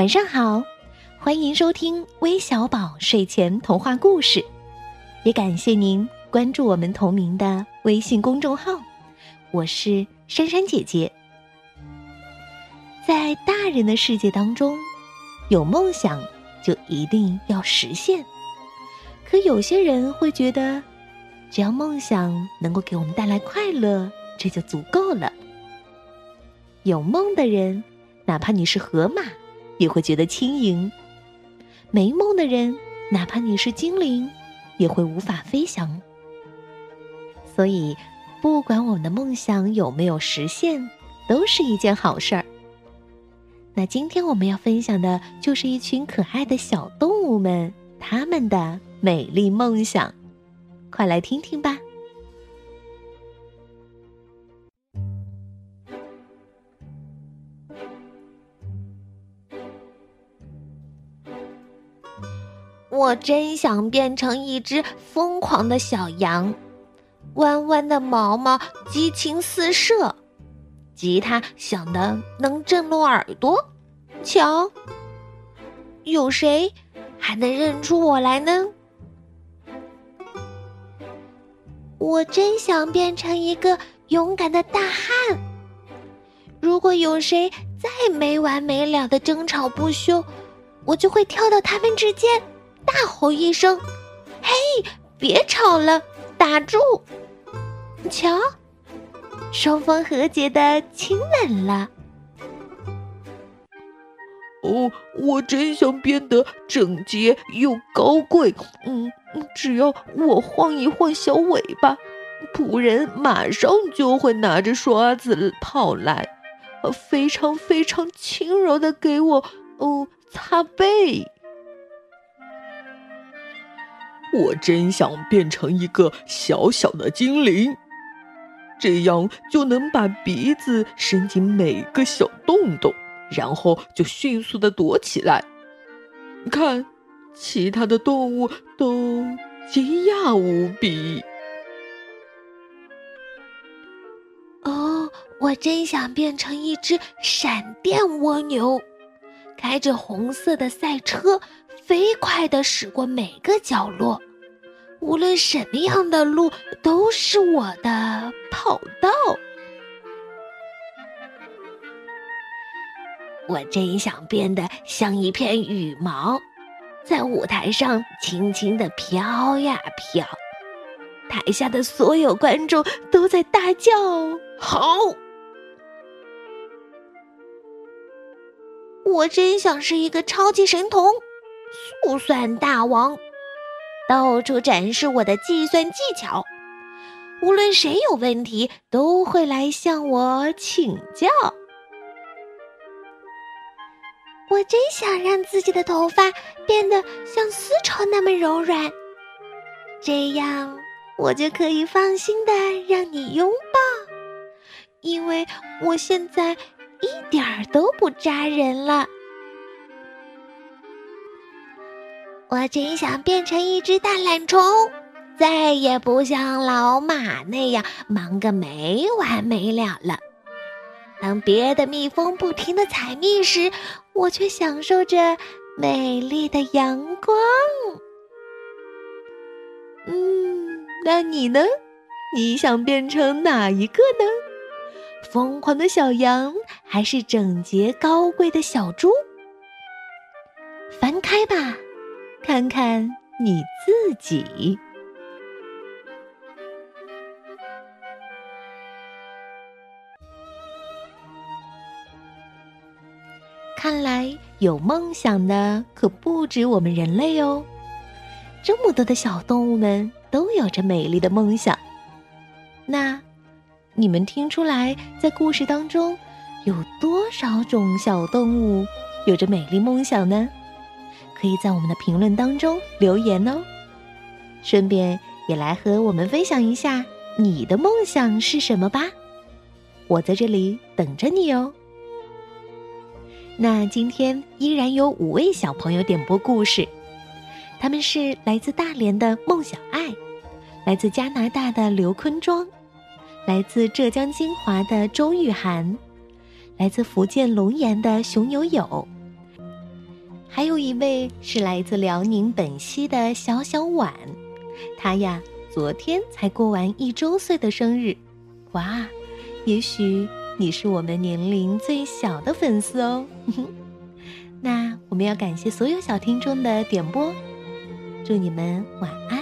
晚上好，欢迎收听微小宝睡前童话故事，也感谢您关注我们同名的微信公众号。我是珊珊姐姐。在大人的世界当中，有梦想就一定要实现。可有些人会觉得，只要梦想能够给我们带来快乐，这就足够了。有梦的人，哪怕你是河马，也会觉得轻盈；没梦的人，哪怕你是精灵，也会无法飞翔。所以，不管我们的梦想有没有实现，都是一件好事儿。那今天我们要分享的就是一群可爱的小动物们，他们的美丽梦想，快来听听吧。我真想变成一只疯狂的小羊，弯弯的毛毛激情四射，吉他响的能震落耳朵。瞧，有谁还能认出我来呢？我真想变成一个勇敢的大汉。如果有谁再没完没了的争吵不休，我就会跳到他们之间。大吼一声：“嘿，别吵了，打住！”瞧，双方和解的亲吻了。哦，我真想变得整洁又高贵。嗯，只要我晃一晃小尾巴，仆人马上就会拿着刷子跑来，非常非常轻柔的给我哦擦背。我真想变成一个小小的精灵，这样就能把鼻子伸进每个小洞洞，然后就迅速的躲起来。看，其他的动物都惊讶无比。哦，我真想变成一只闪电蜗牛，开着红色的赛车。飞快的驶过每个角落，无论什么样的路都是我的跑道。我真想变得像一片羽毛，在舞台上轻轻的飘呀飘，台下的所有观众都在大叫：“好！”我真想是一个超级神童。速算大王，到处展示我的计算技巧，无论谁有问题，都会来向我请教。我真想让自己的头发变得像丝绸那么柔软，这样我就可以放心的让你拥抱，因为我现在一点儿都不扎人了。我真想变成一只大懒虫，再也不像老马那样忙个没完没了了。当别的蜜蜂不停的采蜜时，我却享受着美丽的阳光。嗯，那你呢？你想变成哪一个呢？疯狂的小羊，还是整洁高贵的小猪？翻开吧。看看你自己。看来有梦想的可不止我们人类哦，这么多的小动物们都有着美丽的梦想。那你们听出来，在故事当中有多少种小动物有着美丽梦想呢？可以在我们的评论当中留言哦，顺便也来和我们分享一下你的梦想是什么吧，我在这里等着你哦。那今天依然有五位小朋友点播故事，他们是来自大连的孟小爱，来自加拿大的刘坤庄，来自浙江金华的周玉涵，来自福建龙岩的熊友友。还有一位是来自辽宁本溪的小小婉，她呀昨天才过完一周岁的生日，哇！也许你是我们年龄最小的粉丝哦。那我们要感谢所有小听众的点播，祝你们晚安。